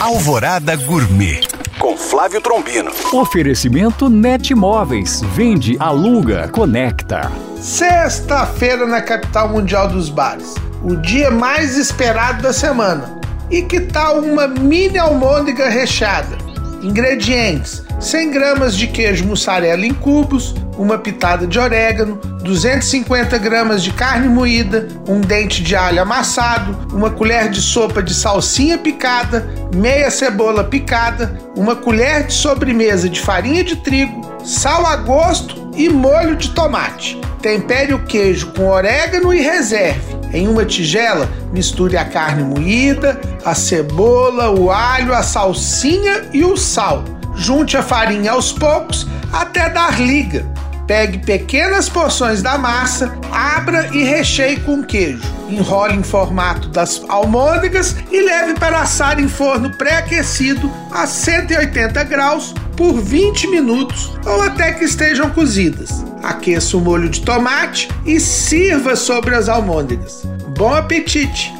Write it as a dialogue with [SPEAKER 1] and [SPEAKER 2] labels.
[SPEAKER 1] Alvorada Gourmet com Flávio Trombino.
[SPEAKER 2] Oferecimento Net Móveis. Vende, aluga, conecta.
[SPEAKER 3] Sexta-feira na capital mundial dos bares. O dia mais esperado da semana. E que tal uma mini almôndega recheada? Ingredientes: 100 gramas de queijo mussarela em cubos, uma pitada de orégano, 250 gramas de carne moída, um dente de alho amassado, uma colher de sopa de salsinha picada, meia cebola picada, uma colher de sobremesa de farinha de trigo, sal a gosto e molho de tomate. Tempere o queijo com orégano e reserve. Em uma tigela, misture a carne moída, a cebola, o alho, a salsinha e o sal. Junte a farinha aos poucos até dar liga. Pegue pequenas porções da massa, abra e recheie com queijo. Enrole em formato das almôndegas e leve para assar em forno pré-aquecido a 180 graus por 20 minutos ou até que estejam cozidas. Aqueça o molho de tomate e sirva sobre as almôndegas. Bom apetite!